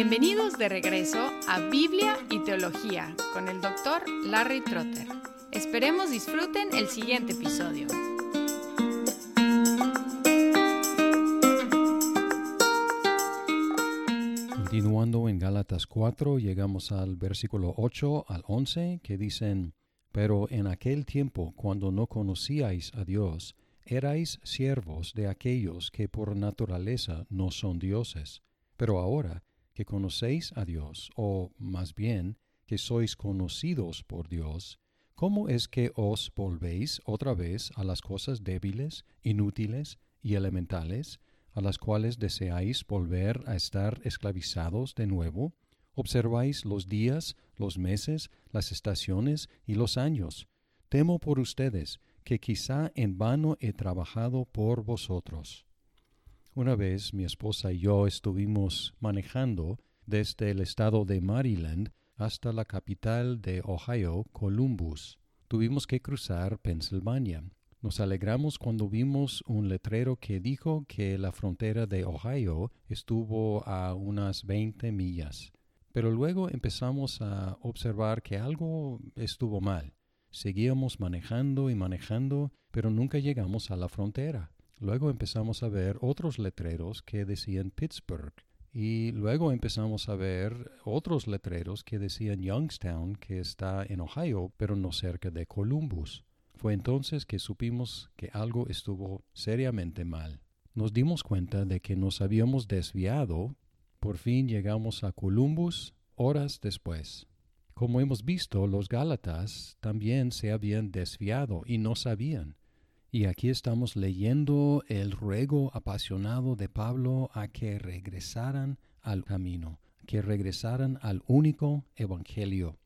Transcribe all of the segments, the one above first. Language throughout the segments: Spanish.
Bienvenidos de regreso a Biblia y Teología con el doctor Larry Trotter. Esperemos disfruten el siguiente episodio. Continuando en Gálatas 4, llegamos al versículo 8 al 11 que dicen, Pero en aquel tiempo, cuando no conocíais a Dios, erais siervos de aquellos que por naturaleza no son dioses. Pero ahora que conocéis a Dios, o más bien que sois conocidos por Dios, ¿cómo es que os volvéis otra vez a las cosas débiles, inútiles y elementales, a las cuales deseáis volver a estar esclavizados de nuevo? Observáis los días, los meses, las estaciones y los años. Temo por ustedes, que quizá en vano he trabajado por vosotros. Una vez mi esposa y yo estuvimos manejando desde el estado de Maryland hasta la capital de Ohio, Columbus. Tuvimos que cruzar Pensilvania. Nos alegramos cuando vimos un letrero que dijo que la frontera de Ohio estuvo a unas 20 millas. Pero luego empezamos a observar que algo estuvo mal. Seguíamos manejando y manejando, pero nunca llegamos a la frontera. Luego empezamos a ver otros letreros que decían Pittsburgh. Y luego empezamos a ver otros letreros que decían Youngstown, que está en Ohio, pero no cerca de Columbus. Fue entonces que supimos que algo estuvo seriamente mal. Nos dimos cuenta de que nos habíamos desviado. Por fin llegamos a Columbus horas después. Como hemos visto, los Gálatas también se habían desviado y no sabían. Y aquí estamos leyendo el ruego apasionado de Pablo a que regresaran al camino, que regresaran al único evangelio.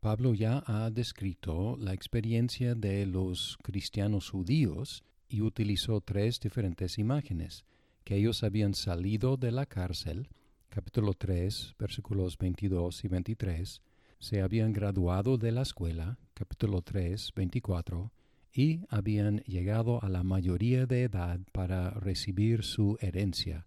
Pablo ya ha descrito la experiencia de los cristianos judíos y utilizó tres diferentes imágenes, que ellos habían salido de la cárcel, capítulo 3, versículos 22 y 23, se habían graduado de la escuela, capítulo 3, 24, y habían llegado a la mayoría de edad para recibir su herencia,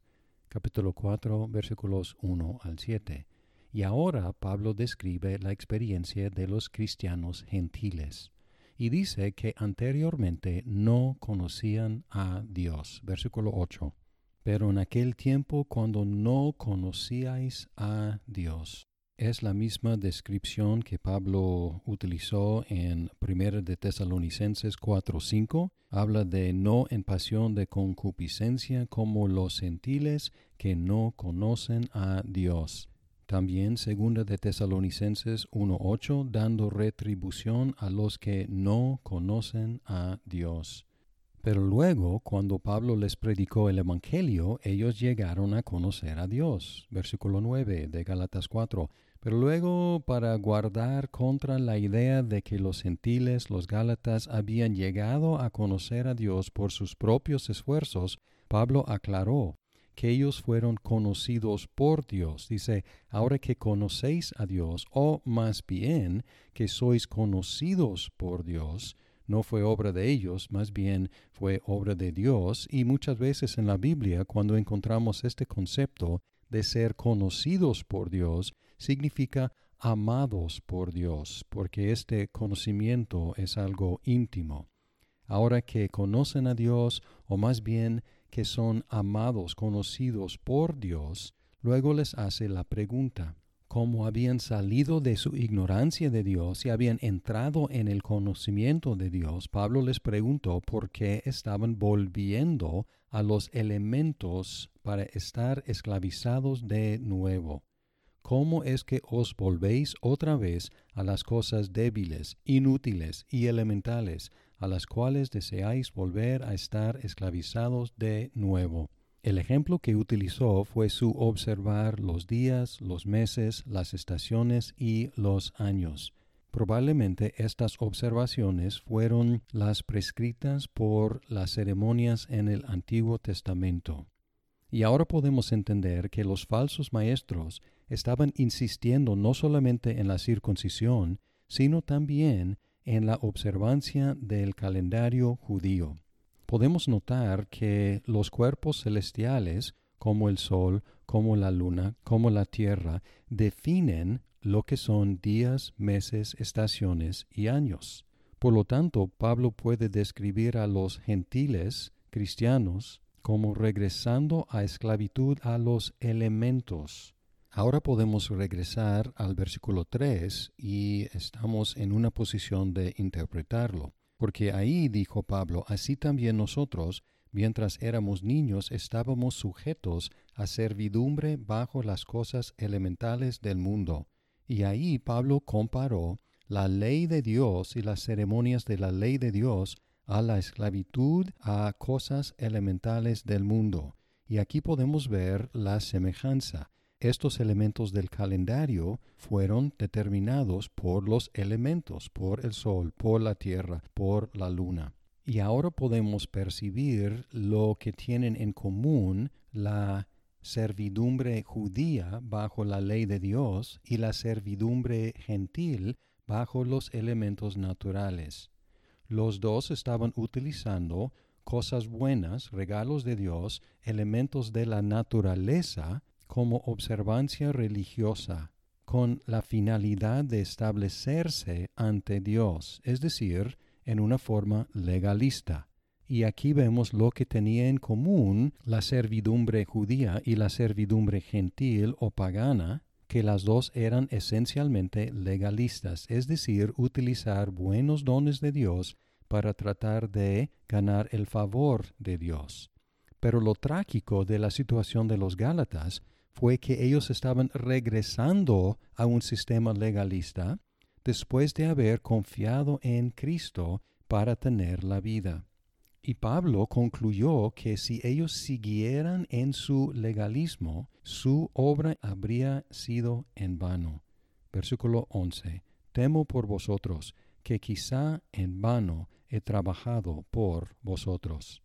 capítulo 4, versículos 1 al 7. Y ahora Pablo describe la experiencia de los cristianos gentiles y dice que anteriormente no conocían a Dios, versículo 8. Pero en aquel tiempo cuando no conocíais a Dios, es la misma descripción que Pablo utilizó en 1 de Tesalonicenses 4:5. Habla de no en pasión de concupiscencia como los gentiles que no conocen a Dios. También 2 de Tesalonicenses 1:8 dando retribución a los que no conocen a Dios. Pero luego, cuando Pablo les predicó el Evangelio, ellos llegaron a conocer a Dios. Versículo 9 de Galatas 4. Pero luego, para guardar contra la idea de que los gentiles, los Gálatas, habían llegado a conocer a Dios por sus propios esfuerzos, Pablo aclaró que ellos fueron conocidos por Dios. Dice, ahora que conocéis a Dios, o más bien que sois conocidos por Dios, no fue obra de ellos, más bien fue obra de Dios, y muchas veces en la Biblia cuando encontramos este concepto de ser conocidos por Dios, significa amados por Dios, porque este conocimiento es algo íntimo. Ahora que conocen a Dios, o más bien que son amados, conocidos por Dios, luego les hace la pregunta, como habían salido de su ignorancia de Dios y habían entrado en el conocimiento de Dios, Pablo les preguntó por qué estaban volviendo a los elementos para estar esclavizados de nuevo. ¿Cómo es que os volvéis otra vez a las cosas débiles, inútiles y elementales, a las cuales deseáis volver a estar esclavizados de nuevo? El ejemplo que utilizó fue su observar los días, los meses, las estaciones y los años. Probablemente estas observaciones fueron las prescritas por las ceremonias en el Antiguo Testamento. Y ahora podemos entender que los falsos maestros estaban insistiendo no solamente en la circuncisión, sino también en la observancia del calendario judío podemos notar que los cuerpos celestiales, como el sol, como la luna, como la tierra, definen lo que son días, meses, estaciones y años. Por lo tanto, Pablo puede describir a los gentiles cristianos como regresando a esclavitud a los elementos. Ahora podemos regresar al versículo 3 y estamos en una posición de interpretarlo, porque ahí dijo Pablo, así también nosotros, mientras éramos niños, estábamos sujetos a servidumbre bajo las cosas elementales del mundo. Y ahí Pablo comparó la ley de Dios y las ceremonias de la ley de Dios a la esclavitud a cosas elementales del mundo. Y aquí podemos ver la semejanza. Estos elementos del calendario fueron determinados por los elementos, por el sol, por la tierra, por la luna. Y ahora podemos percibir lo que tienen en común la servidumbre judía bajo la ley de Dios y la servidumbre gentil bajo los elementos naturales. Los dos estaban utilizando cosas buenas, regalos de Dios, elementos de la naturaleza como observancia religiosa, con la finalidad de establecerse ante Dios, es decir, en una forma legalista. Y aquí vemos lo que tenía en común la servidumbre judía y la servidumbre gentil o pagana, que las dos eran esencialmente legalistas, es decir, utilizar buenos dones de Dios para tratar de ganar el favor de Dios. Pero lo trágico de la situación de los Gálatas fue que ellos estaban regresando a un sistema legalista después de haber confiado en Cristo para tener la vida. Y Pablo concluyó que si ellos siguieran en su legalismo, su obra habría sido en vano. Versículo 11. Temo por vosotros, que quizá en vano he trabajado por vosotros.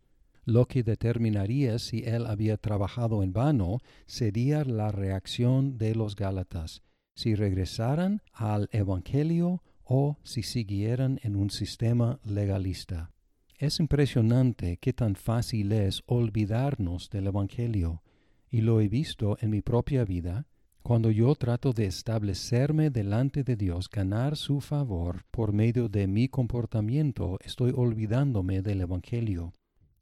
Lo que determinaría si él había trabajado en vano sería la reacción de los Gálatas, si regresaran al Evangelio o si siguieran en un sistema legalista. Es impresionante qué tan fácil es olvidarnos del Evangelio, y lo he visto en mi propia vida, cuando yo trato de establecerme delante de Dios, ganar su favor por medio de mi comportamiento, estoy olvidándome del Evangelio.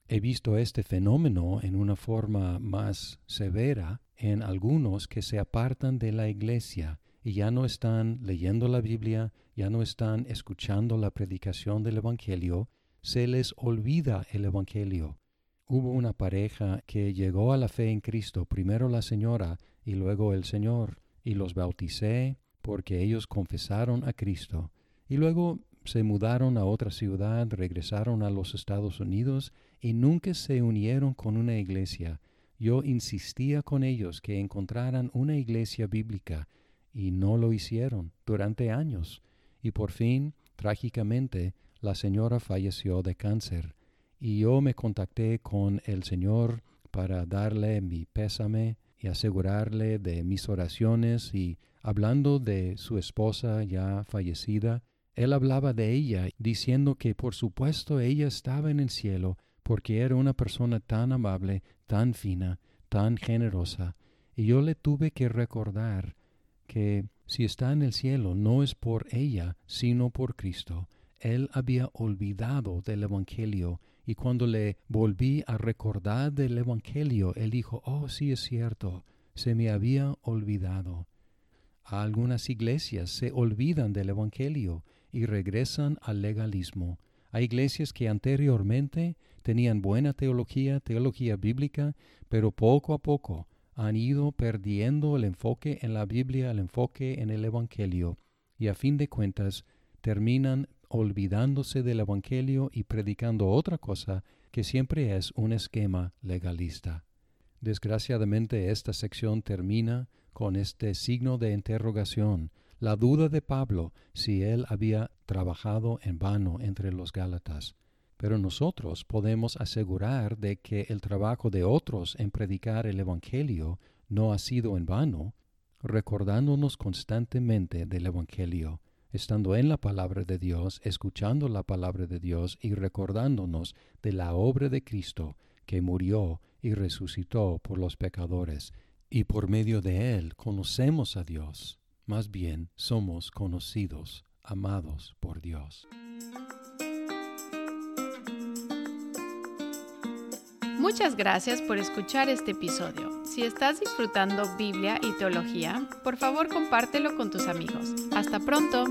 He visto este fenómeno en una forma más severa en algunos que se apartan de la iglesia y ya no están leyendo la Biblia, ya no están escuchando la predicación del Evangelio, se les olvida el Evangelio. Hubo una pareja que llegó a la fe en Cristo, primero la señora y luego el Señor, y los bauticé porque ellos confesaron a Cristo, y luego se mudaron a otra ciudad, regresaron a los Estados Unidos y nunca se unieron con una iglesia. Yo insistía con ellos que encontraran una iglesia bíblica y no lo hicieron durante años. Y por fin, trágicamente, la señora falleció de cáncer. Y yo me contacté con el Señor para darle mi pésame y asegurarle de mis oraciones y hablando de su esposa ya fallecida, él hablaba de ella, diciendo que por supuesto ella estaba en el cielo porque era una persona tan amable, tan fina, tan generosa, y yo le tuve que recordar que si está en el cielo no es por ella, sino por Cristo. Él había olvidado del Evangelio y cuando le volví a recordar del Evangelio, él dijo, oh sí es cierto, se me había olvidado. Algunas iglesias se olvidan del Evangelio y regresan al legalismo. Hay iglesias que anteriormente tenían buena teología, teología bíblica, pero poco a poco han ido perdiendo el enfoque en la Biblia, el enfoque en el Evangelio, y a fin de cuentas terminan olvidándose del Evangelio y predicando otra cosa que siempre es un esquema legalista. Desgraciadamente esta sección termina con este signo de interrogación, la duda de Pablo si él había trabajado en vano entre los Gálatas. Pero nosotros podemos asegurar de que el trabajo de otros en predicar el Evangelio no ha sido en vano, recordándonos constantemente del Evangelio, estando en la palabra de Dios, escuchando la palabra de Dios y recordándonos de la obra de Cristo que murió y resucitó por los pecadores, y por medio de él conocemos a Dios, más bien somos conocidos, amados por Dios. Muchas gracias por escuchar este episodio. Si estás disfrutando Biblia y teología, por favor compártelo con tus amigos. Hasta pronto.